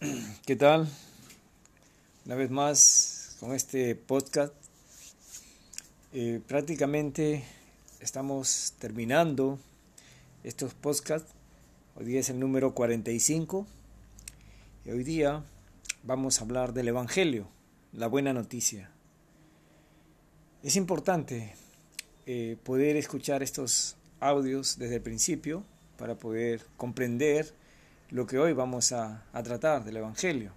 ¿Qué tal? Una vez más con este podcast. Eh, prácticamente estamos terminando estos podcasts. Hoy día es el número 45 y hoy día vamos a hablar del Evangelio, la buena noticia. Es importante eh, poder escuchar estos audios desde el principio para poder comprender lo que hoy vamos a, tratar del Evangelio.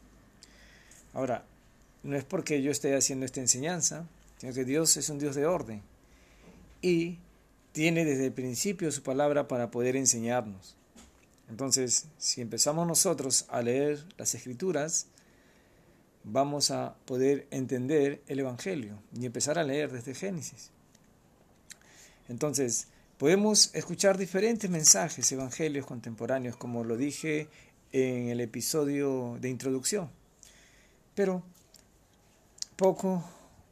Ahora, no es porque yo esté haciendo esta enseñanza, sino que Dios es un Dios de orden y tiene desde el principio su palabra para poder enseñarnos. Entonces, si empezamos nosotros a leer las escrituras, vamos a poder entender el Evangelio y empezar a leer desde Génesis. Entonces, Podemos escuchar diferentes mensajes evangelios contemporáneos, como lo dije en el episodio de introducción. Pero poco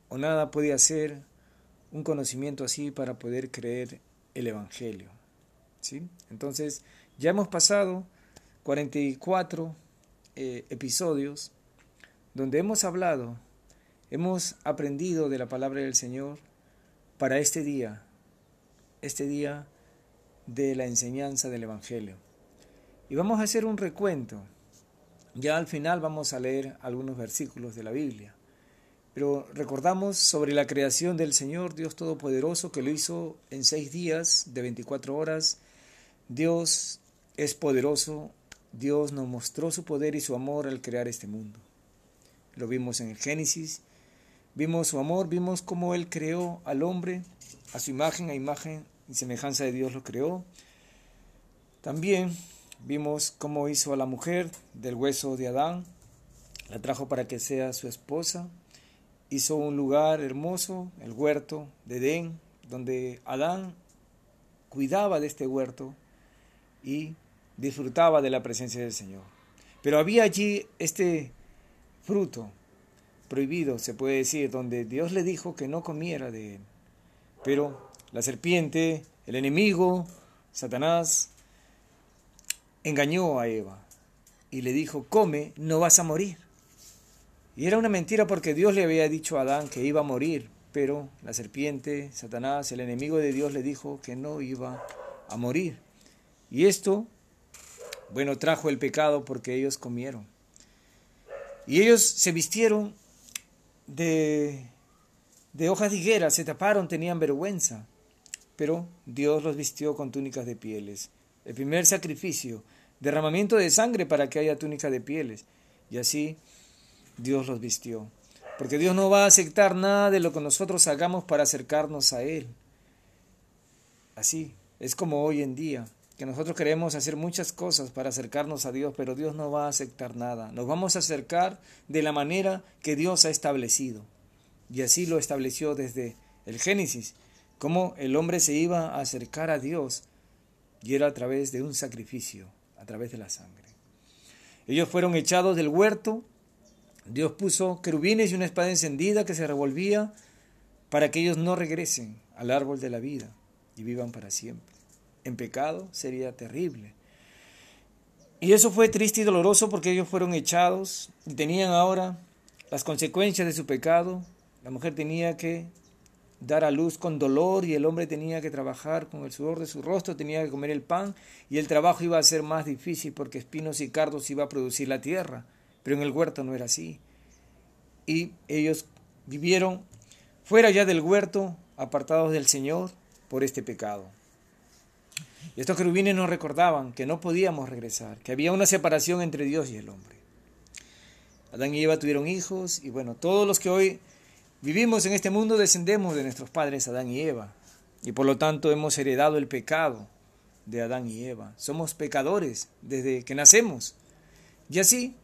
o nada puede hacer un conocimiento así para poder creer el Evangelio. ¿sí? Entonces, ya hemos pasado 44 eh, episodios donde hemos hablado, hemos aprendido de la palabra del Señor para este día, este día de la enseñanza del Evangelio. Y vamos a hacer un recuento. Ya al final vamos a leer algunos versículos de la Biblia. Pero recordamos sobre la creación del Señor Dios Todopoderoso que lo hizo en seis días de 24 horas. Dios es poderoso. Dios nos mostró su poder y su amor al crear este mundo. Lo vimos en el Génesis. Vimos su amor, vimos cómo Él creó al hombre a su imagen, a imagen y semejanza de Dios lo creó. También vimos cómo hizo a la mujer del hueso de Adán, la trajo para que sea su esposa, hizo un lugar hermoso, el huerto de Edén, donde Adán cuidaba de este huerto y disfrutaba de la presencia del Señor. Pero había allí este fruto prohibido, se puede decir, donde Dios le dijo que no comiera de él. Pero la serpiente, el enemigo, Satanás, engañó a Eva y le dijo, come, no vas a morir. Y era una mentira porque Dios le había dicho a Adán que iba a morir, pero la serpiente, Satanás, el enemigo de Dios le dijo que no iba a morir. Y esto, bueno, trajo el pecado porque ellos comieron. Y ellos se vistieron de, de hojas de higuera, se taparon, tenían vergüenza pero Dios los vistió con túnicas de pieles. El primer sacrificio, derramamiento de sangre para que haya túnica de pieles. Y así Dios los vistió. Porque Dios no va a aceptar nada de lo que nosotros hagamos para acercarnos a Él. Así es como hoy en día, que nosotros queremos hacer muchas cosas para acercarnos a Dios, pero Dios no va a aceptar nada. Nos vamos a acercar de la manera que Dios ha establecido. Y así lo estableció desde el Génesis cómo el hombre se iba a acercar a Dios y era a través de un sacrificio, a través de la sangre. Ellos fueron echados del huerto, Dios puso querubines y una espada encendida que se revolvía para que ellos no regresen al árbol de la vida y vivan para siempre. En pecado sería terrible. Y eso fue triste y doloroso porque ellos fueron echados y tenían ahora las consecuencias de su pecado. La mujer tenía que dar a luz con dolor y el hombre tenía que trabajar con el sudor de su rostro, tenía que comer el pan y el trabajo iba a ser más difícil porque espinos y cardos iba a producir la tierra, pero en el huerto no era así. Y ellos vivieron fuera ya del huerto, apartados del Señor por este pecado. Y estos querubines nos recordaban que no podíamos regresar, que había una separación entre Dios y el hombre. Adán y Eva tuvieron hijos y bueno, todos los que hoy Vivimos en este mundo, descendemos de nuestros padres Adán y Eva, y por lo tanto hemos heredado el pecado de Adán y Eva. Somos pecadores desde que nacemos. Y así,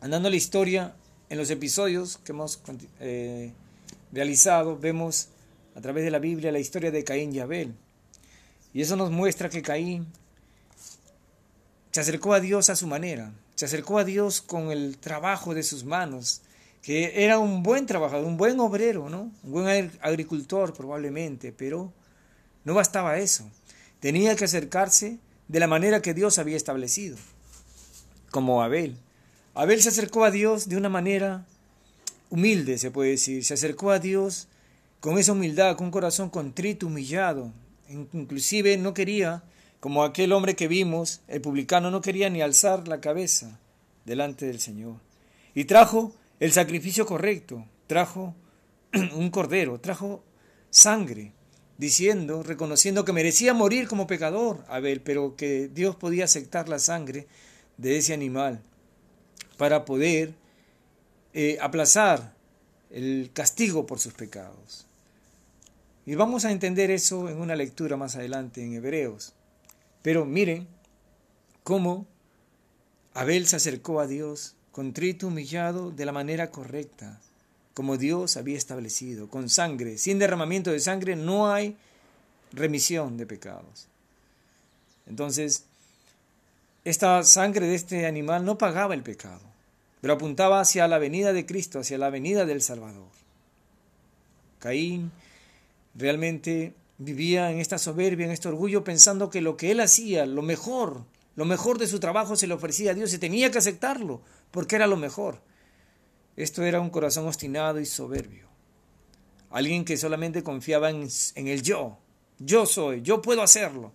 andando la historia, en los episodios que hemos eh, realizado, vemos a través de la Biblia la historia de Caín y Abel. Y eso nos muestra que Caín se acercó a Dios a su manera, se acercó a Dios con el trabajo de sus manos, que era un buen trabajador, un buen obrero, ¿no? Un buen agricultor probablemente, pero no bastaba eso. Tenía que acercarse de la manera que Dios había establecido, como Abel. Abel se acercó a Dios de una manera humilde, se puede decir. Se acercó a Dios con esa humildad, con un corazón contrito, humillado. Inclusive no quería, como aquel hombre que vimos, el publicano, no quería ni alzar la cabeza delante del Señor. Y trajo el sacrificio correcto, trajo un cordero, trajo sangre, diciendo, reconociendo que merecía morir como pecador, Abel, pero que Dios podía aceptar la sangre de ese animal para poder eh, aplazar el castigo por sus pecados. Y vamos a entender eso en una lectura más adelante en Hebreos. Pero miren cómo Abel se acercó a Dios contrito, humillado, de la manera correcta, como Dios había establecido, con sangre. Sin derramamiento de sangre no hay remisión de pecados. Entonces, esta sangre de este animal no pagaba el pecado, pero apuntaba hacia la venida de Cristo, hacia la venida del Salvador. Caín realmente vivía en esta soberbia, en este orgullo, pensando que lo que él hacía, lo mejor, lo mejor de su trabajo se le ofrecía a Dios y tenía que aceptarlo, porque era lo mejor. Esto era un corazón obstinado y soberbio. Alguien que solamente confiaba en, en el yo. Yo soy, yo puedo hacerlo.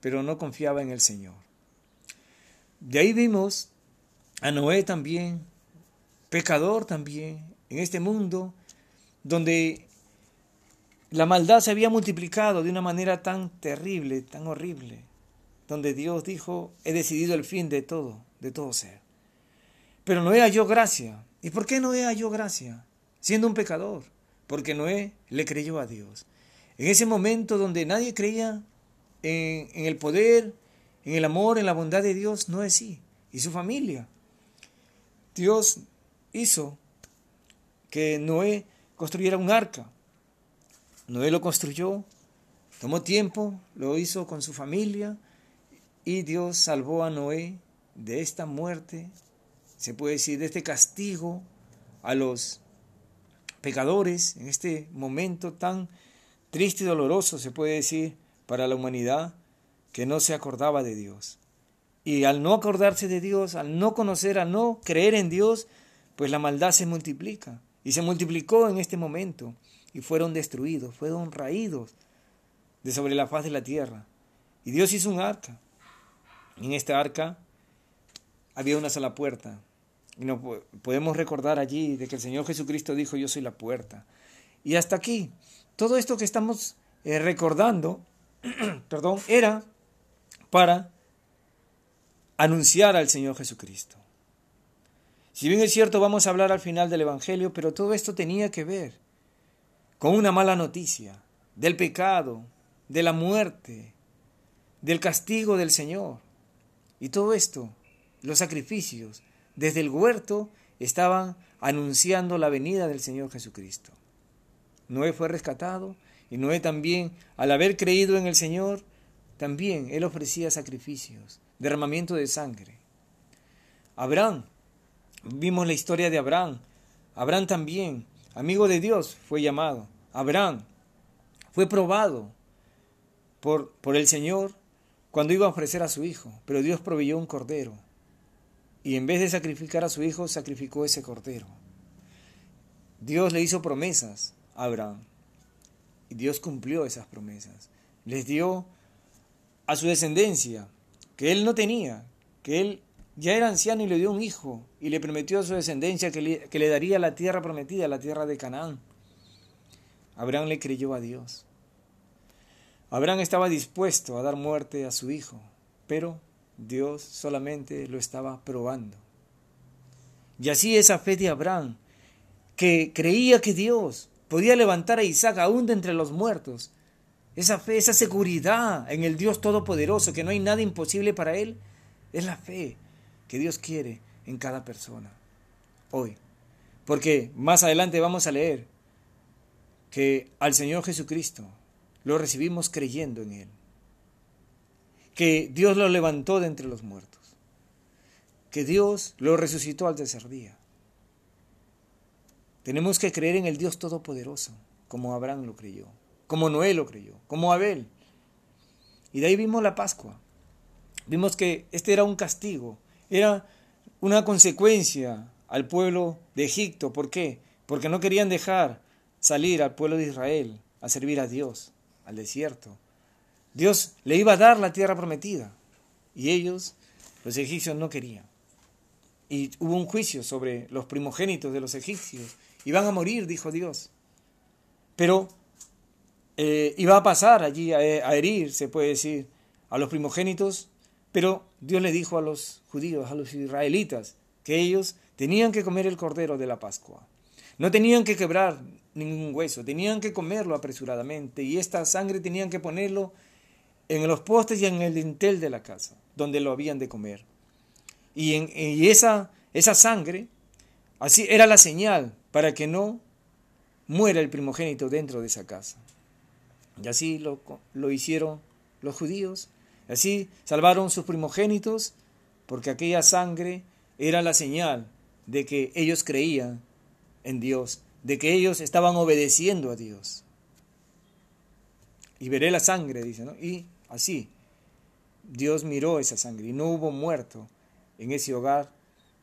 Pero no confiaba en el Señor. De ahí vimos a Noé también, pecador también, en este mundo, donde la maldad se había multiplicado de una manera tan terrible, tan horrible donde Dios dijo, he decidido el fin de todo, de todo ser. Pero Noé halló gracia. ¿Y por qué Noé halló gracia? Siendo un pecador. Porque Noé le creyó a Dios. En ese momento donde nadie creía en, en el poder, en el amor, en la bondad de Dios, Noé sí. Y su familia. Dios hizo que Noé construyera un arca. Noé lo construyó, tomó tiempo, lo hizo con su familia, y Dios salvó a Noé de esta muerte, se puede decir, de este castigo a los pecadores en este momento tan triste y doloroso, se puede decir, para la humanidad que no se acordaba de Dios. Y al no acordarse de Dios, al no conocer, al no creer en Dios, pues la maldad se multiplica. Y se multiplicó en este momento. Y fueron destruidos, fueron raídos de sobre la faz de la tierra. Y Dios hizo un arca. En esta arca había una sola puerta. Y no podemos recordar allí de que el Señor Jesucristo dijo, yo soy la puerta. Y hasta aquí, todo esto que estamos eh, recordando, perdón, era para anunciar al Señor Jesucristo. Si bien es cierto, vamos a hablar al final del Evangelio, pero todo esto tenía que ver con una mala noticia, del pecado, de la muerte, del castigo del Señor. Y todo esto, los sacrificios, desde el huerto, estaban anunciando la venida del Señor Jesucristo. Noé fue rescatado y Noé también, al haber creído en el Señor, también él ofrecía sacrificios, derramamiento de sangre. Abraham, vimos la historia de Abraham. Abraham también, amigo de Dios, fue llamado. Abraham fue probado por, por el Señor cuando iba a ofrecer a su hijo, pero Dios proveyó un cordero. Y en vez de sacrificar a su hijo, sacrificó ese cordero. Dios le hizo promesas a Abraham. Y Dios cumplió esas promesas. Les dio a su descendencia, que él no tenía, que él ya era anciano y le dio un hijo, y le prometió a su descendencia que que le daría la tierra prometida, la tierra de Canaán. Abraham le creyó a Dios. Abraham estaba dispuesto a dar muerte a su hijo, pero Dios solamente lo estaba probando. Y así esa fe de Abraham, que creía que Dios podía levantar a Isaac aún de entre los muertos, esa fe, esa seguridad en el Dios Todopoderoso, que no hay nada imposible para Él, es la fe que Dios quiere en cada persona hoy. Porque más adelante vamos a leer que al Señor Jesucristo lo recibimos creyendo en Él. Que Dios lo levantó de entre los muertos. Que Dios lo resucitó al tercer día. Tenemos que creer en el Dios Todopoderoso, como Abraham lo creyó, como Noé lo creyó, como Abel. Y de ahí vimos la Pascua. Vimos que este era un castigo, era una consecuencia al pueblo de Egipto. ¿Por qué? Porque no querían dejar salir al pueblo de Israel a servir a Dios, al desierto. Dios le iba a dar la tierra prometida y ellos, los egipcios, no querían. Y hubo un juicio sobre los primogénitos de los egipcios. Iban a morir, dijo Dios. Pero eh, iba a pasar allí a, a herir, se puede decir, a los primogénitos. Pero Dios le dijo a los judíos, a los israelitas, que ellos tenían que comer el cordero de la Pascua. No tenían que quebrar ningún hueso, tenían que comerlo apresuradamente y esta sangre tenían que ponerlo en los postes y en el dintel de la casa, donde lo habían de comer. Y, en, esa, esa sangre, así era la señal para que no muera el primogénito dentro de esa casa. Y así lo, lo hicieron los judíos, así salvaron sus primogénitos, porque aquella sangre era la señal de que ellos creían en Dios, de que ellos estaban obedeciendo a Dios. Y veré la sangre, dice, ¿no? Y así, Dios miró esa sangre y no hubo muerto en ese hogar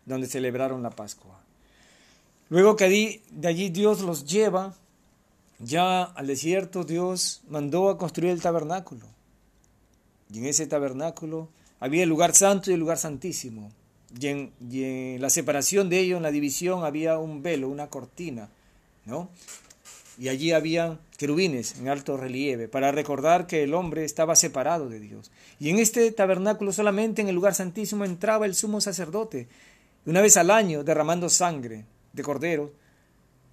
donde celebraron la Pascua. Luego que de allí Dios los lleva ya al desierto, Dios mandó a construir el tabernáculo. Y en ese tabernáculo había el lugar santo y el lugar santísimo. Y en, la separación de ellos, en la división, había un velo, una cortina, ¿no? Y allí había querubines en alto relieve para recordar que el hombre estaba separado de Dios. Y en este tabernáculo solamente en el lugar santísimo entraba el sumo sacerdote, una vez al año derramando sangre de cordero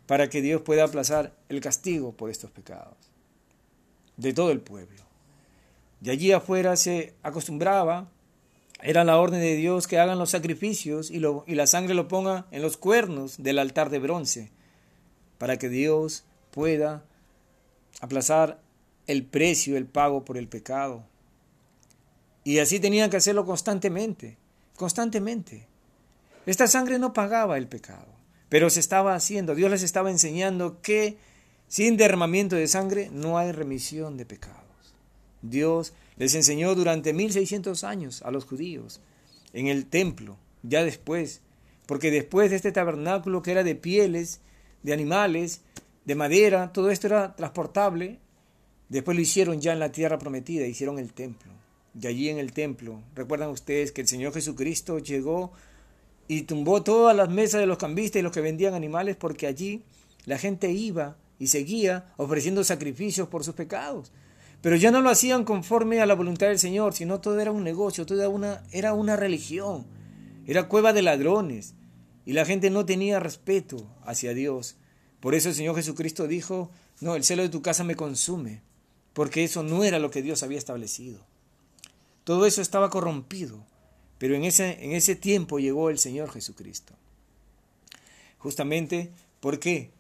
para que Dios pueda aplazar el castigo por estos pecados de todo el pueblo. De allí afuera se acostumbraba era la orden de Dios que hagan los sacrificios y, lo, y la sangre lo ponga en los cuernos del altar de bronce, para que Dios pueda aplazar el precio, el pago por el pecado. Y así tenían que hacerlo constantemente, constantemente. Esta sangre no pagaba el pecado, pero se estaba haciendo. Dios les estaba enseñando que sin derramamiento de sangre no hay remisión de pecados. Dios les enseñó durante 1600 años a los judíos en el templo, ya después, porque después de este tabernáculo que era de pieles, de animales, de madera, todo esto era transportable, después lo hicieron ya en la tierra prometida, hicieron el templo. Y allí en el templo, recuerdan ustedes que el Señor Jesucristo llegó y tumbó todas las mesas de los cambistas y los que vendían animales, porque allí la gente iba y seguía ofreciendo sacrificios por sus pecados. Pero ya no lo hacían conforme a la voluntad del Señor, sino todo era un negocio, todo una, era una religión, era cueva de ladrones, y la gente no tenía respeto hacia Dios. Por eso el Señor Jesucristo dijo, no, el celo de tu casa me consume, porque eso no era lo que Dios había establecido. Todo eso estaba corrompido, pero en ese, en ese tiempo llegó el Señor Jesucristo. Justamente, ¿por qué?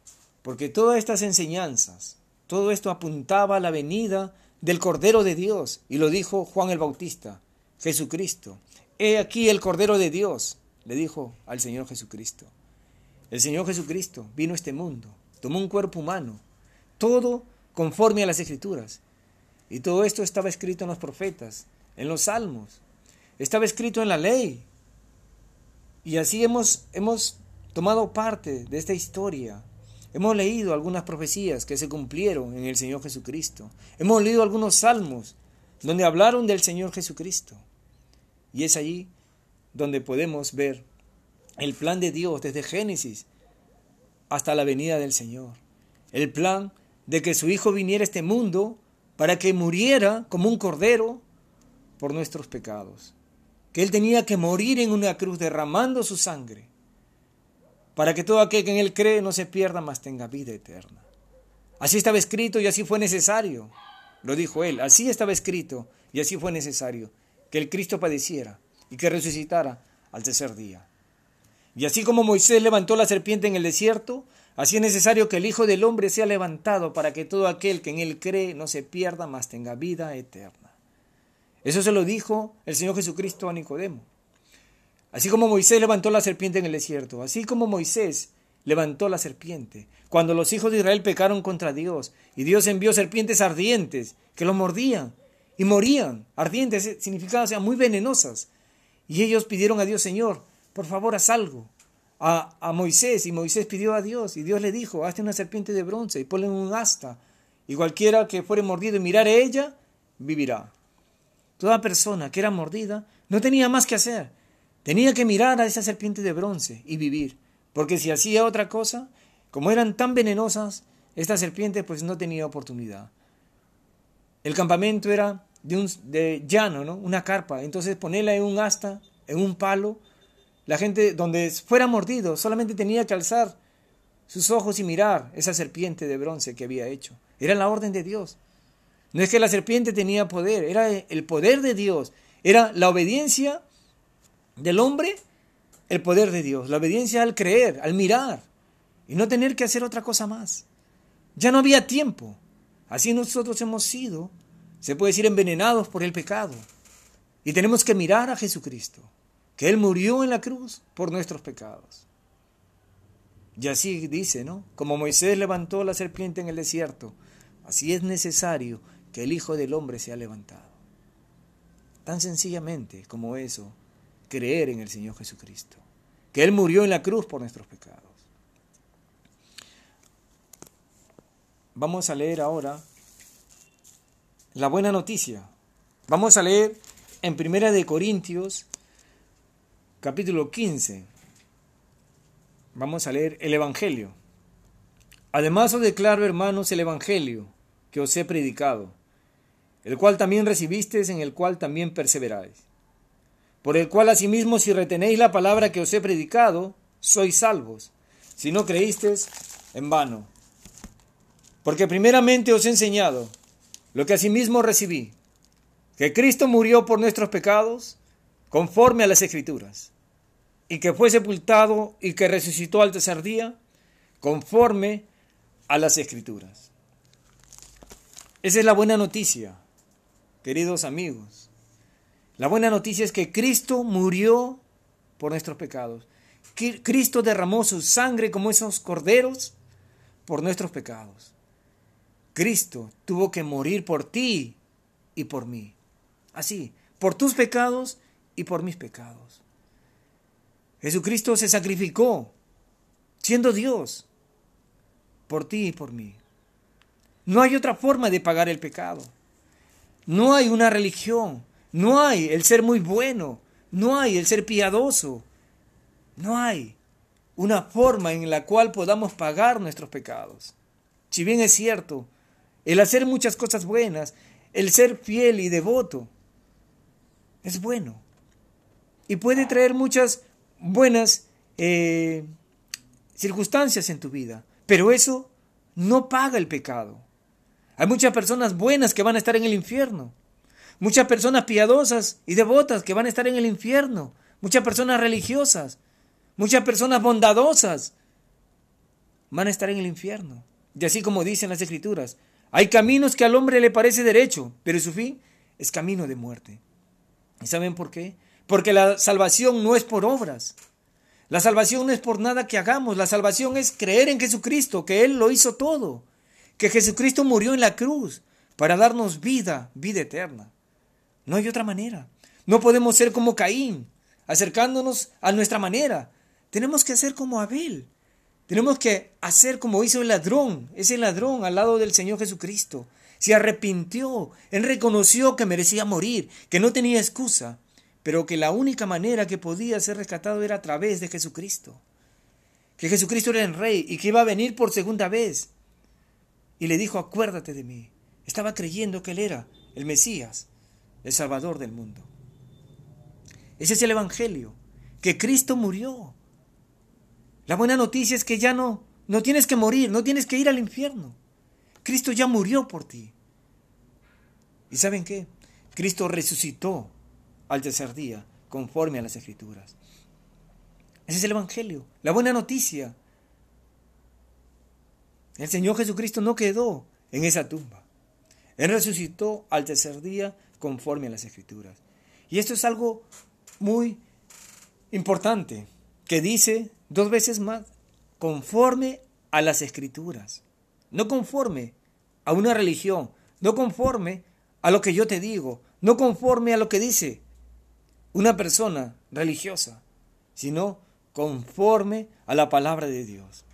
Porque todas estas enseñanzas, todo esto apuntaba a la venida del Cordero de Dios. Y lo dijo Juan el Bautista, Jesucristo. He aquí el Cordero de Dios, le dijo al Señor Jesucristo. El Señor Jesucristo vino a este mundo, tomó un cuerpo humano, todo conforme a las Escrituras. Y todo esto estaba escrito en los profetas, en los salmos, estaba escrito en la ley. Y así hemos, hemos tomado parte de esta historia Hemos leído algunas profecías que se cumplieron en el Señor Jesucristo. Hemos leído algunos salmos donde hablaron del Señor Jesucristo. Y es allí donde podemos ver el plan de Dios desde Génesis hasta la venida del Señor. El plan de que su Hijo viniera a este mundo para que muriera como un cordero por nuestros pecados. Que Él tenía que morir en una cruz derramando su sangre para que todo aquel que en Él cree no se pierda, mas tenga vida eterna. Así estaba escrito y así fue necesario. Lo dijo Él, así estaba escrito y así fue necesario, que el Cristo padeciera y que resucitara al tercer día. Y así como Moisés levantó la serpiente en el desierto, así es necesario que el Hijo del Hombre sea levantado para que todo aquel que en Él cree no se pierda, mas tenga vida eterna. Eso se lo dijo el Señor Jesucristo a Nicodemo. Así como Moisés levantó la serpiente en el desierto, así como Moisés levantó la serpiente, cuando los hijos de Israel pecaron contra Dios, y Dios envió serpientes ardientes que los mordían y morían. Ardientes significaba, o muy venenosas. Y ellos pidieron a Dios, Señor, por favor, haz algo. A, a, Moisés, y Moisés pidió a Dios, y Dios le dijo, hazte una serpiente de bronce y ponle un asta, y cualquiera que fuere mordido y mirare a ella, vivirá. Toda persona que era mordida no tenía más que hacer, tenía que mirar a esa serpiente de bronce y vivir, porque si hacía otra cosa, como eran tan venenosas, esta serpiente pues no tenía oportunidad. El campamento era de, un, de llano, ¿no? Una carpa. Entonces ponerla en un asta, en un palo. La gente donde fuera mordido solamente tenía que alzar sus ojos y mirar esa serpiente de bronce que había hecho. Era la orden de Dios. No es que la serpiente tenía poder, era el poder de Dios. Era la obediencia del hombre, el poder de Dios. La obediencia al creer, al mirar y no tener que hacer otra cosa más. Ya no había tiempo. Así nosotros hemos sido, se puede decir, envenenados por el pecado. Y tenemos que mirar a Jesucristo, que Él murió en la cruz por nuestros pecados. Y así dice, ¿no? Como Moisés levantó la serpiente en el desierto, así es necesario que el Hijo del Hombre sea levantado. Tan sencillamente como eso, creer en el Señor Jesucristo, que Él murió en la cruz por nuestros pecados. Vamos a leer ahora la buena noticia. Vamos a leer en Primera de Corintios capítulo 15. Vamos a leer el Evangelio. Además os declaro, hermanos, el Evangelio que os he predicado, el cual también recibisteis, en el cual también perseveráis. Por el cual asimismo si retenéis la palabra que os he predicado, sois salvos, si no creísteis en vano. Porque primeramente os he enseñado lo que asimismo recibí, que Cristo murió por nuestros pecados conforme a las Escrituras, y que fue sepultado y que resucitó al tercer día conforme a las Escrituras. Esa es la buena noticia, queridos amigos. La buena noticia es que Cristo murió por nuestros pecados. Cristo derramó su sangre como esos corderos por nuestros pecados. Cristo tuvo que morir por ti y por mí. Así, por tus pecados y por mis pecados. Jesucristo se sacrificó, siendo Dios, por ti y por mí. No hay otra forma de pagar el pecado. No hay una religión. No hay el ser muy bueno. No hay el ser piadoso. No hay una forma en la cual podamos pagar nuestros pecados. Si bien es cierto, el hacer muchas cosas buenas, el ser fiel y devoto, es bueno. Y puede traer muchas buenas eh, circunstancias en tu vida. Pero eso no paga el pecado. Hay muchas personas buenas que van a estar en el infierno. Muchas personas piadosas y devotas que van a estar en el infierno. Muchas personas religiosas. Muchas personas bondadosas van a estar en el infierno. Y así como dicen las escrituras, hay caminos que al hombre le parece derecho, pero su fin es camino de muerte. ¿Y saben por qué? Porque la salvación no es por obras. La salvación no es por nada que hagamos. La salvación es creer en Jesucristo, que Él lo hizo todo. Que Jesucristo murió en la cruz para darnos vida, vida eterna. No hay otra manera. No podemos ser como Caín, acercándonos a nuestra manera. Tenemos que hacer como Abel, tenemos que hacer como hizo el ladrón, ese ladrón al lado del Señor Jesucristo. Se arrepintió, él reconoció que merecía morir, que no tenía excusa, pero que la única manera que podía ser rescatado era a través de Jesucristo. Que Jesucristo era el rey y que iba a venir por segunda vez. Y le dijo, acuérdate de mí. Estaba creyendo que él era el Mesías, el Salvador del mundo. Ese es el Evangelio, que Cristo murió la buena noticia es que ya no, no tienes que morir, no tienes que ir al infierno. Cristo ya murió por ti. ¿Y saben qué? Cristo resucitó al tercer día, conforme a las Escrituras. Ese es el Evangelio, la buena noticia. El Señor Jesucristo no quedó en esa tumba. Él resucitó al tercer día conforme a las Escrituras. Y esto es algo muy importante que dice dos veces más, conforme a las escrituras, no conforme a una religión, no conforme a lo que yo te digo, no conforme a lo que dice una persona religiosa, sino conforme a la palabra de Dios.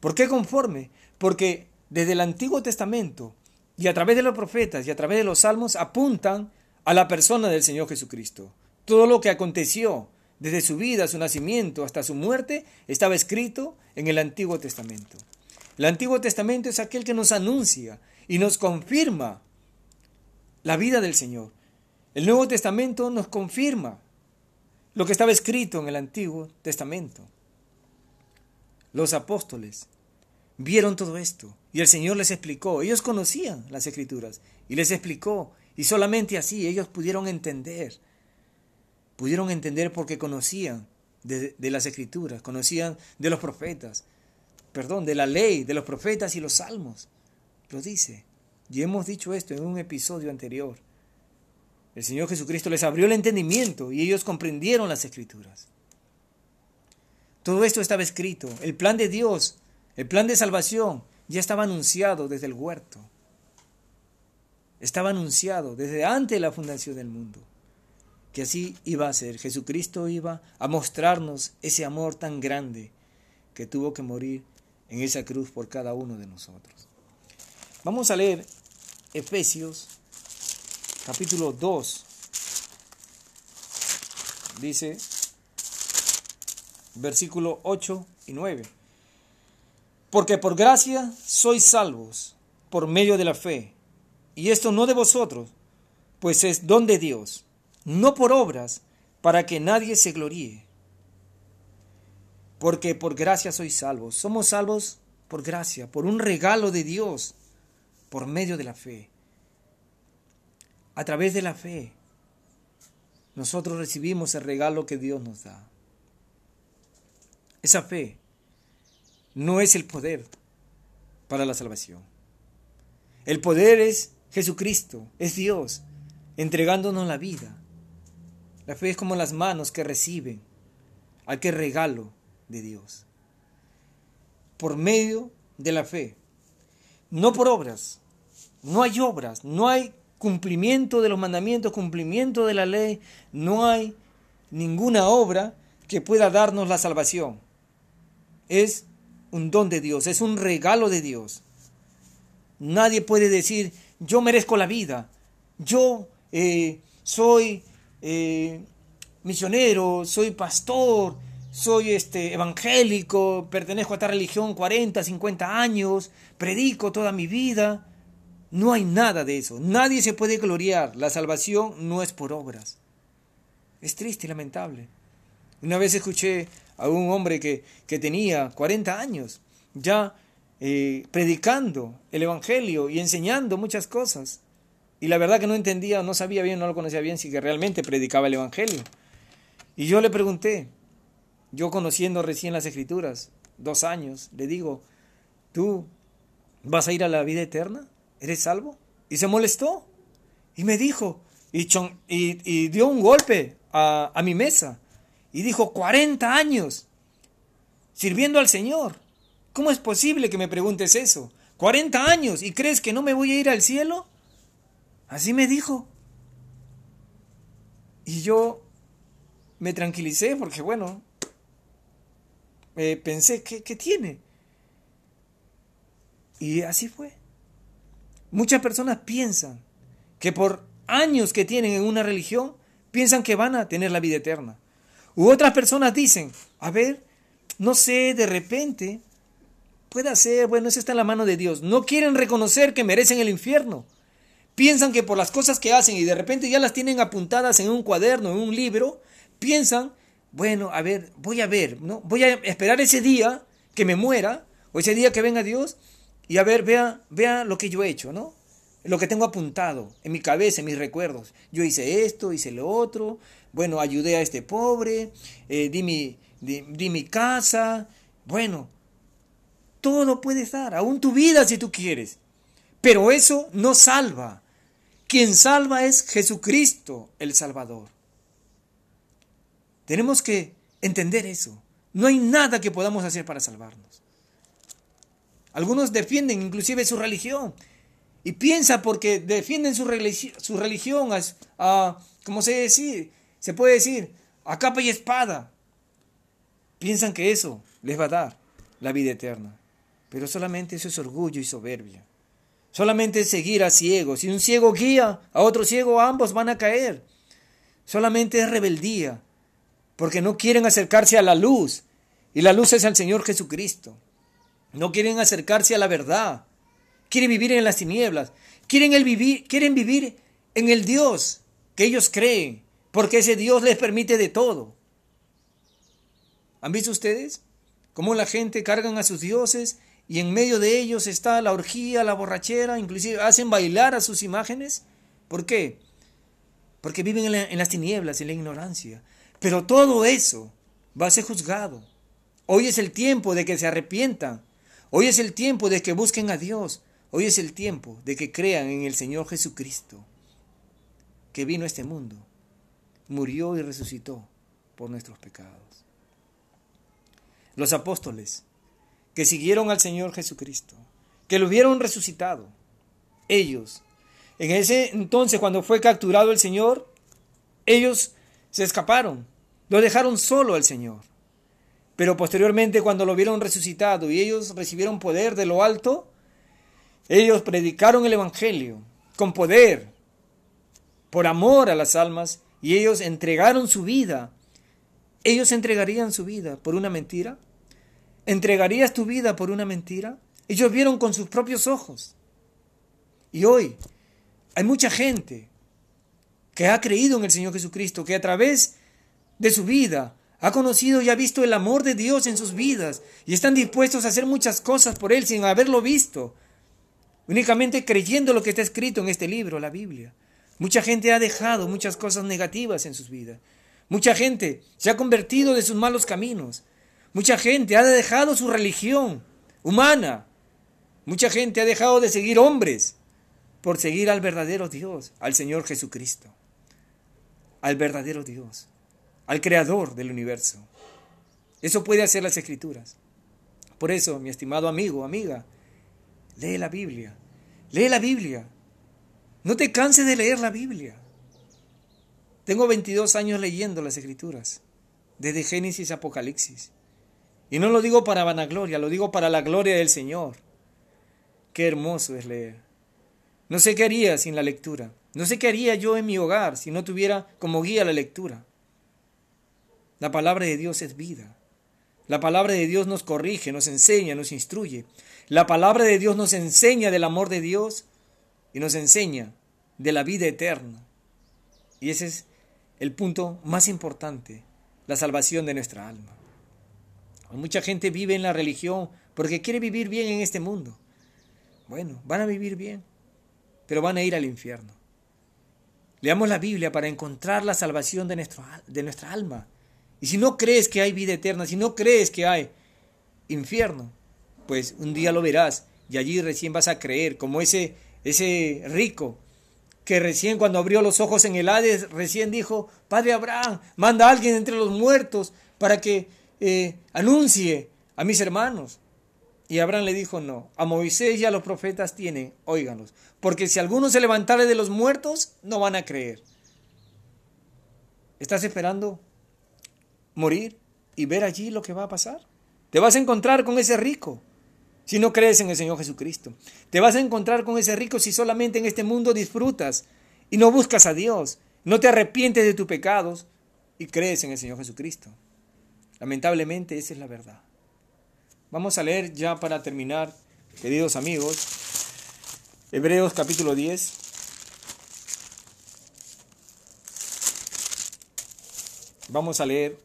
¿Por qué conforme? Porque desde el Antiguo Testamento y a través de los profetas y a través de los salmos apuntan a la persona del Señor Jesucristo. Todo lo que aconteció desde su vida, su nacimiento hasta su muerte estaba escrito en el Antiguo Testamento. El Antiguo Testamento es aquel que nos anuncia y nos confirma la vida del Señor. El Nuevo Testamento nos confirma lo que estaba escrito en el Antiguo Testamento. Los apóstoles vieron todo esto y el Señor les explicó. Ellos conocían las escrituras y les explicó y solamente así ellos pudieron entender. Pudieron entender porque conocían de, las escrituras, conocían de los profetas, perdón, de la ley, de los profetas y los salmos. Lo dice. Y hemos dicho esto en un episodio anterior. El Señor Jesucristo les abrió el entendimiento y ellos comprendieron las escrituras. Todo esto estaba escrito. El plan de Dios, el plan de salvación, ya estaba anunciado desde el huerto. Estaba anunciado desde antes de la fundación del mundo. Que así iba a ser. Jesucristo iba a mostrarnos ese amor tan grande que tuvo que morir en esa cruz por cada uno de nosotros. Vamos a leer Efesios capítulo 2. Dice versículo 8 y 9. Porque por gracia sois salvos por medio de la fe. Y esto no de vosotros, pues es don de Dios, no por obras, para que nadie se gloríe. Porque por gracia sois salvos. Somos salvos por gracia, por un regalo de Dios por medio de la fe. A través de la fe, nosotros recibimos el regalo que Dios nos da. Esa fe no es el poder para la salvación. El poder es Jesucristo, es Dios, entregándonos la vida. La fe es como las manos que reciben aquel regalo de Dios. Por medio de la fe, no por obras, no hay obras, no hay cumplimiento de los mandamientos, cumplimiento de la ley, no hay ninguna obra que pueda darnos la salvación. Es un don de Dios, es un regalo de Dios. Nadie puede decir, yo merezco la vida, yo eh, soy eh, misionero, soy pastor, soy este evangélico, pertenezco a esta religión 40, 50 años, predico toda mi vida. No hay nada de eso. Nadie se puede gloriar. La salvación no es por obras. Es triste y lamentable. Una vez escuché a un hombre que, que tenía 40 años ya eh, predicando el Evangelio y enseñando muchas cosas. Y la verdad que no entendía, no sabía bien, no lo conocía bien si que realmente predicaba el Evangelio. Y yo le pregunté, yo conociendo recién las escrituras, dos años, le digo, ¿tú vas a ir a la vida eterna? ¿eres salvo? Y se molestó y me dijo, y, y, dio un golpe a, a mi mesa y dijo, 40 años sirviendo al Señor. ¿Cómo es posible que me preguntes eso? 40 años y crees que no me voy a ir al cielo? Así me dijo. Y yo me tranquilicé porque, bueno, eh, pensé, ¿qué, ¿qué tiene? Y así fue. Muchas personas piensan que por años que tienen en una religión, piensan que van a tener la vida eterna. U otras personas dicen, a ver, no sé, de repente, puede ser, bueno, eso está en la mano de Dios. No quieren reconocer que merecen el infierno. Piensan que por las cosas que hacen y de repente ya las tienen apuntadas en un cuaderno, en un libro, piensan, bueno, a ver, voy a ver, ¿no? Voy a esperar ese día que me muera, o ese día que venga Dios, y a ver, vea, vea lo que yo he hecho, ¿no? Lo que tengo apuntado en mi cabeza, en mis recuerdos. Yo hice esto, hice lo otro, bueno, ayudé a este pobre, eh, di, mi, di, mi casa, bueno, todo puede estar, aún tu vida si tú quieres. Pero eso no salva. Quien salva es Jesucristo, el Salvador. Tenemos que entender eso. No hay nada que podamos hacer para salvarnos. Algunos defienden inclusive su religión. Y piensa porque defienden su, su religión a, como se, decir, se puede decir, a capa y espada. piensan que eso les va a dar la vida eterna. Pero solamente eso es orgullo y soberbia. Solamente es seguir a ciegos. Si un ciego guía a otro ciego, ambos van a caer. Solamente es rebeldía, porque no quieren acercarse a la luz. Y la luz es el Señor Jesucristo. No quieren acercarse a la verdad. Quieren vivir en las tinieblas. Quieren, vivir, quieren vivir en el Dios que ellos creen, porque ese Dios les permite de todo. ¿Han visto ustedes cómo la gente cargan a sus dioses y en medio de ellos está la orgía, la borrachera, inclusive hacen bailar a sus imágenes? ¿Por qué? Porque viven en, las tinieblas, en la ignorancia. Pero todo eso va a ser juzgado. Hoy es el tiempo de que se arrepientan. Hoy es el tiempo de que busquen a Dios. Hoy es el tiempo de que crean en el Señor Jesucristo que vino a este mundo, murió y resucitó por nuestros pecados. Los apóstoles que siguieron al Señor Jesucristo, que lo vieron resucitado, ellos, en ese entonces cuando fue capturado el Señor, ellos se escaparon, lo dejaron solo al Señor. Pero posteriormente cuando lo vieron resucitado y ellos recibieron poder de lo alto, ellos predicaron el Evangelio con poder, por amor a las almas y ellos entregaron su vida. ¿Ellos entregarían su vida por una mentira? ¿Entregarías tu vida por una mentira? Ellos vieron con sus propios ojos. Y hoy hay mucha gente que ha creído en el Señor Jesucristo, que a través de su vida ha conocido y ha visto el amor de Dios en sus vidas y están dispuestos a hacer muchas cosas por Él sin haberlo visto, únicamente creyendo lo que está escrito en este libro, la Biblia. Mucha gente ha dejado muchas cosas negativas en sus vidas. Mucha gente se ha convertido de sus malos caminos. Mucha gente ha dejado su religión humana. Mucha gente ha dejado de seguir hombres por seguir al verdadero Dios, al Señor Jesucristo. Al verdadero Dios, al Creador del universo. Eso puede hacer las Escrituras. Por eso, mi estimado amigo, amiga, lee la Biblia. Lee la Biblia. No te canses de leer la Biblia. Tengo 22 años leyendo las Escrituras, desde Génesis a Apocalipsis. Y no lo digo para vanagloria, lo digo para la gloria del Señor. Qué hermoso es leer. No sé qué haría sin la lectura. No sé qué haría yo en mi hogar si no tuviera como guía la lectura. La palabra de Dios es vida. La palabra de Dios nos corrige, nos enseña, nos instruye. La palabra de Dios nos enseña del amor de Dios y nos enseña de la vida eterna. Y ese es el punto más importante, la salvación de nuestra alma. Mucha gente vive en la religión porque quiere vivir bien en este mundo. Bueno, van a vivir bien, pero van a ir al infierno. Leamos la Biblia para encontrar la salvación de, nuestro, de nuestra alma. Y si no crees que hay vida eterna, si no crees que hay infierno, pues un día lo verás y allí recién vas a creer, como ese ese rico que recién cuando abrió los ojos en el Hades, recién dijo, Padre Abraham, manda a alguien entre los muertos para que eh, anuncie a mis hermanos. Y Abraham le dijo, no, a Moisés y a los profetas tienen, óiganlos, porque si alguno se levantare de los muertos, no van a creer. ¿Estás esperando morir y ver allí lo que va a pasar? Te vas a encontrar con ese rico si no crees en el Señor Jesucristo. Te vas a encontrar con ese rico si solamente en este mundo disfrutas y no buscas a Dios, no te arrepientes de tus pecados y crees en el Señor Jesucristo. Lamentablemente esa es la verdad. Vamos a leer ya para terminar, queridos amigos, Hebreos capítulo 10. Vamos a leer,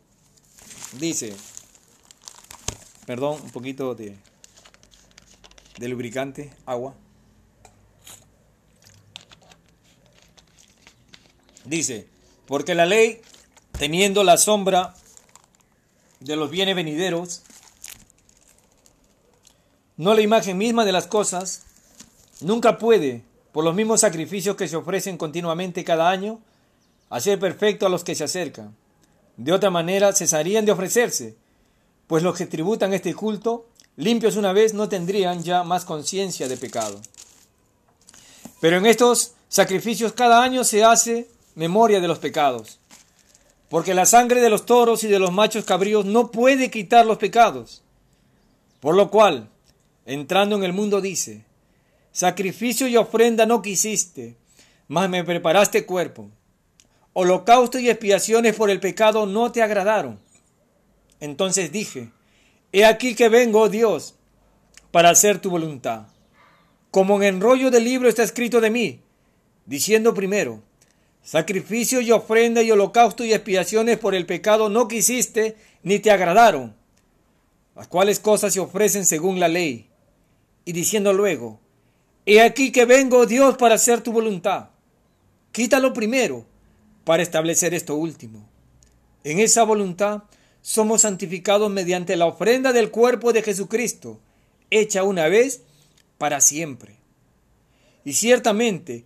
dice, perdón, un poquito de de lubricante, agua. Dice, porque la ley, teniendo la sombra de los bienes venideros, no la imagen misma de las cosas, nunca puede, por los mismos sacrificios que se ofrecen continuamente cada año, hacer perfecto a los que se acercan. De otra manera cesarían de ofrecerse, pues los que tributan este culto limpios una vez, no tendrían ya más conciencia de pecado. Pero en estos sacrificios cada año se hace memoria de los pecados. Porque la sangre de los toros y de los machos cabríos no puede quitar los pecados. Por lo cual, entrando en el mundo dice, sacrificio y ofrenda no quisiste, mas me preparaste cuerpo. Holocausto y expiaciones por el pecado no te agradaron. Entonces dije, He aquí que vengo, oh Dios, para hacer tu voluntad. Como en enrollo del libro está escrito de mí, diciendo primero, sacrificio y ofrenda y holocausto y expiaciones por el pecado no quisiste ni te agradaron, las cuales cosas se ofrecen según la ley. Y diciendo luego, he aquí que vengo, Dios, para hacer tu voluntad. Quítalo primero, para establecer esto último. En esa voluntad somos santificados mediante la ofrenda del cuerpo de Jesucristo, hecha una vez para siempre. Y ciertamente,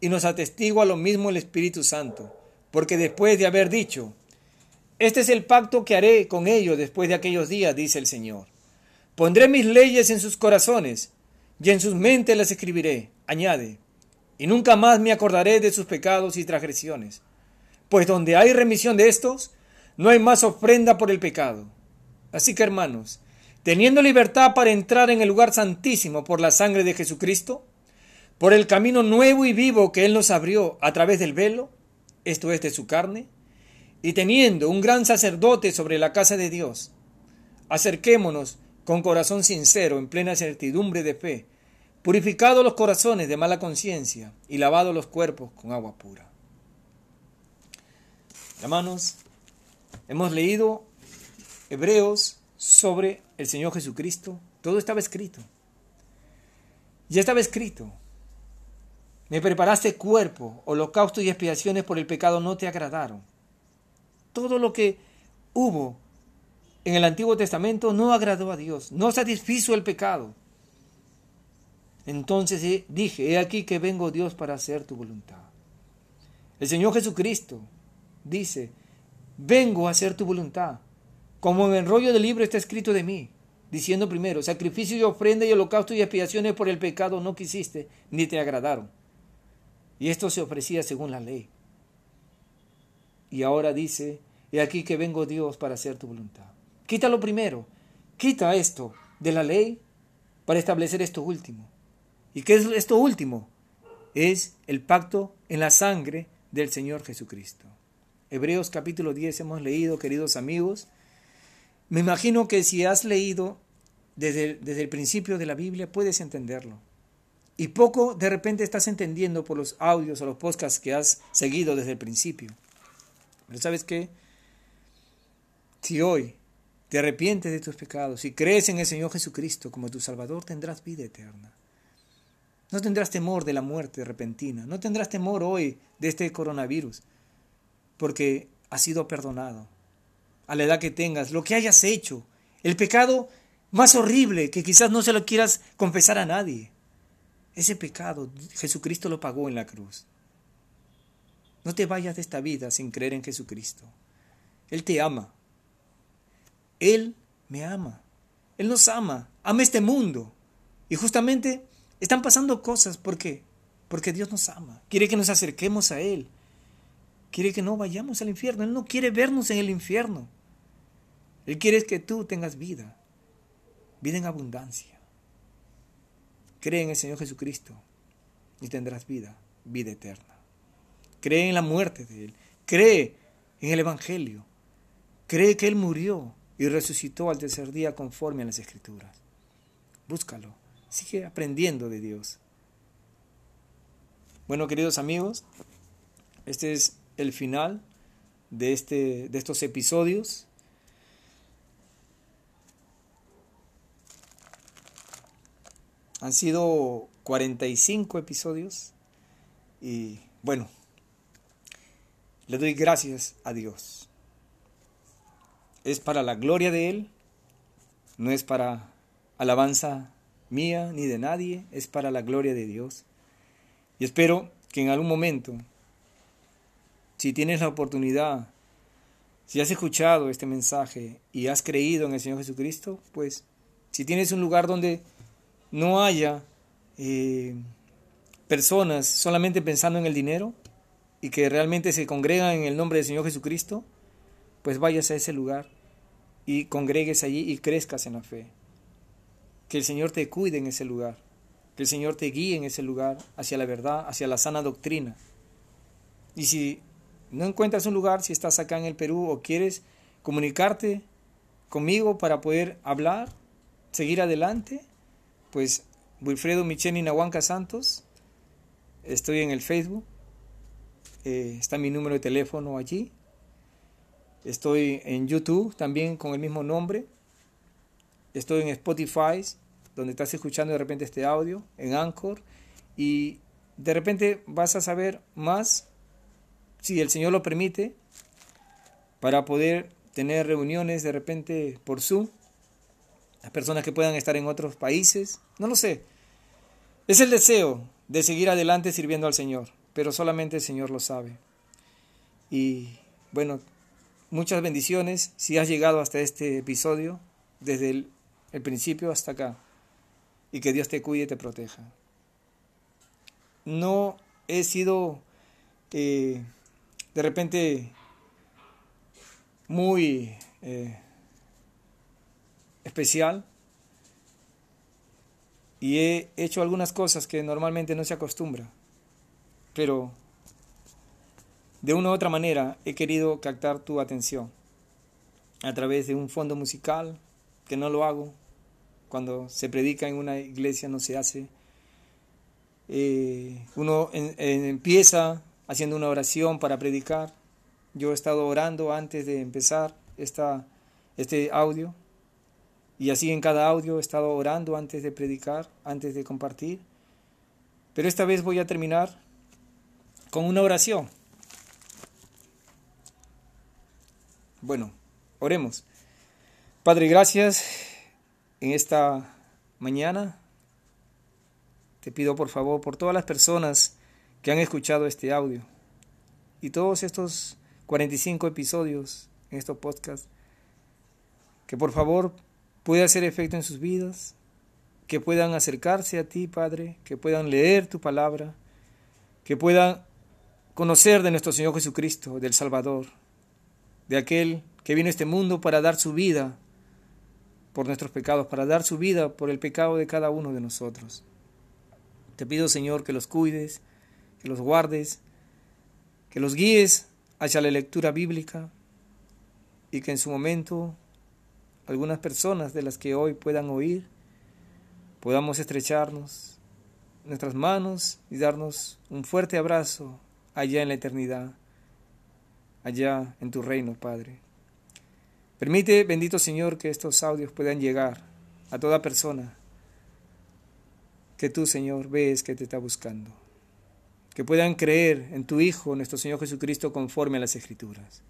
Y nos atestigua lo mismo el Espíritu Santo, porque después de haber dicho, Este es el pacto que haré con ellos después de aquellos días, dice el Señor. Pondré mis leyes en sus corazones, y en sus mentes las escribiré, añade, y nunca más me acordaré de sus pecados y transgresiones pues donde hay remisión de estos, no hay más ofrenda por el pecado. Así que hermanos, teniendo libertad para entrar en el lugar santísimo por la sangre de Jesucristo, por el camino nuevo y vivo que Él nos abrió a través del velo, esto es de su carne, y teniendo un gran sacerdote sobre la casa de Dios, acerquémonos con corazón sincero, en plena certidumbre de fe, purificados los corazones de mala conciencia y lavados los cuerpos con agua pura. Hermanos, hemos leído Hebreos sobre el Señor Jesucristo. Todo estaba escrito. Ya estaba escrito. Me preparaste cuerpo, holocausto y expiaciones por el pecado no te agradaron. Todo lo que hubo en el Antiguo Testamento no agradó a Dios, no satisfizo el pecado. Entonces dije, he aquí que vengo Dios para hacer tu voluntad. El Señor Jesucristo dice, vengo a hacer tu voluntad. Como en el rollo del libro está escrito de mí, diciendo primero, sacrificio y ofrenda y holocausto y expiaciones por el pecado no quisiste, ni te agradaron. Y esto se ofrecía según la ley. Y ahora dice, he aquí que vengo Dios para hacer tu voluntad. Quítalo primero, quita esto de la ley para establecer esto último. ¿Y qué es esto último? Es el pacto en la sangre del Señor Jesucristo. Hebreos capítulo 10 hemos leído, queridos amigos. Me imagino que si has leído desde, desde el principio de la Biblia, puedes entenderlo. Y poco de repente estás entendiendo por los audios o los podcasts que has seguido desde el principio. Pero sabes qué? Si hoy te arrepientes de tus pecados y crees en el Señor Jesucristo como tu Salvador, tendrás vida eterna. No tendrás temor de la muerte repentina. No tendrás temor hoy de este coronavirus porque has sido perdonado. A la edad que tengas, lo que hayas hecho, el pecado más horrible que quizás no se lo quieras confesar a nadie. Ese pecado Jesucristo lo pagó en la cruz. No te vayas de esta vida sin creer en Jesucristo. Él te ama. Él me ama. Él nos ama. Ama este mundo. Y justamente están pasando cosas. ¿Por qué? Porque Dios nos ama. Quiere que nos acerquemos a Él. Quiere que no vayamos al infierno. Él no quiere vernos en el infierno. Él quiere que tú tengas vida. Vida en abundancia. Cree en el Señor Jesucristo y tendrás vida, vida eterna. Cree en la muerte de Él. Cree en el Evangelio. Cree que Él murió y resucitó al tercer día conforme a las Escrituras. Búscalo. Sigue aprendiendo de Dios. Bueno, queridos amigos, este es el final de, este, de estos episodios. Han sido 45 episodios y bueno, le doy gracias a Dios. es para la gloria de Él, no es para alabanza mía ni de nadie, es para la gloria de Dios. Y espero que en algún momento, si tienes la oportunidad, si has escuchado este mensaje y has creído en el Señor Jesucristo, pues si tienes un lugar donde no haya eh, personas solamente pensando en el dinero y que realmente se congregan en el nombre del Señor Jesucristo, pues vayas a ese lugar y congregues allí y crezcas en la fe. Que el Señor te cuide en ese lugar, que el Señor te guíe en ese lugar hacia la verdad, hacia la sana doctrina. Y si no encuentras un lugar, si estás acá en el Perú o quieres comunicarte conmigo para poder hablar, seguir adelante, pues Wilfredo Micheni Nahuanca Santos, estoy en el Facebook, eh, está mi número de teléfono allí, estoy en YouTube también con el mismo nombre, estoy en Spotify, donde estás escuchando de repente este audio, en Anchor, y de repente vas a saber más, si el Señor lo permite, para poder tener reuniones de repente por Zoom las personas que puedan estar en otros países, no lo sé. Es el deseo de seguir adelante sirviendo al Señor, pero solamente el Señor lo sabe. Y bueno, muchas bendiciones si has llegado hasta este episodio, desde el, principio hasta acá, y que Dios te cuide y te proteja. No he sido eh, de repente muy eh, especial y he hecho algunas cosas que normalmente no se acostumbra, pero de una u otra manera he querido captar tu atención a través de un fondo musical, que no lo hago, cuando se predica en una iglesia no se hace. Eh, uno empieza haciendo una oración para predicar. Yo he estado orando antes de empezar esta, este audio y así en cada audio he estado orando antes de predicar, antes de compartir. Pero esta vez voy a terminar con una oración. Bueno, oremos. Padre, gracias en esta mañana. Te pido por favor por todas las personas que han escuchado este audio y todos estos 45 episodios en estos podcasts, que por favor puede hacer efecto en sus vidas, que puedan acercarse a ti, Padre, que puedan leer tu palabra, que puedan conocer de nuestro Señor Jesucristo, del Salvador, de aquel que vino a este mundo para dar su vida por nuestros pecados, para dar su vida por el pecado de cada uno de nosotros. Te pido, Señor, que los cuides, que los guardes, que los guíes hacia la lectura bíblica y que en su momento algunas personas de las que hoy puedan oír, podamos estrecharnos nuestras manos y darnos un fuerte abrazo allá en la eternidad, allá en tu reino, Padre. Permite, bendito Señor, que estos audios puedan llegar a toda persona que tú, Señor, ves que te está buscando. Que puedan creer en tu Hijo, nuestro Señor Jesucristo, conforme a las Escrituras.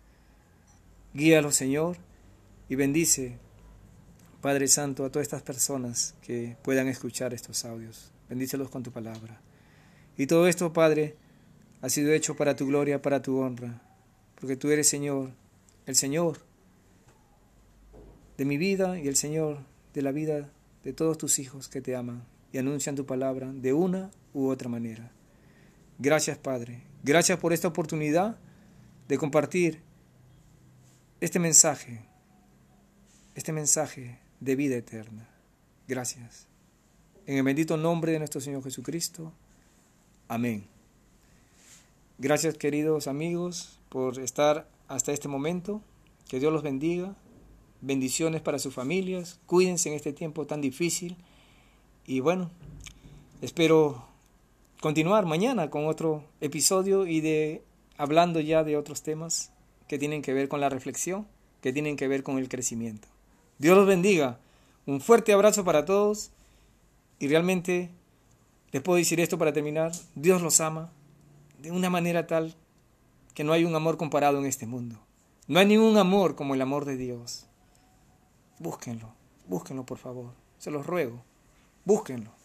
Guíalo, Señor, y bendice Padre Santo, a todas estas personas que puedan escuchar estos audios. Bendícelos con tu palabra. Y todo esto, Padre, ha sido hecho para tu gloria, para tu honra, porque tú eres Señor, el Señor de mi vida y el Señor de la vida de todos tus hijos que te aman y anuncian tu palabra de una u otra manera. Gracias, Padre. Gracias por esta oportunidad de compartir este mensaje, este mensaje de vida eterna. Gracias. En el bendito nombre de nuestro Señor Jesucristo. Amén. Gracias queridos amigos por estar hasta este momento. Que Dios los bendiga. Bendiciones para sus familias. Cuídense en este tiempo tan difícil. Y bueno, espero continuar mañana con otro episodio y de hablando ya de otros temas que tienen que ver con la reflexión, que tienen que ver con el crecimiento. Dios los bendiga. Un fuerte abrazo para todos. Y realmente les puedo decir esto para terminar. Dios los ama de una manera tal que no hay un amor comparado en este mundo. No hay ningún amor como el amor de Dios. Búsquenlo, búsquenlo por favor, se los ruego, búsquenlo.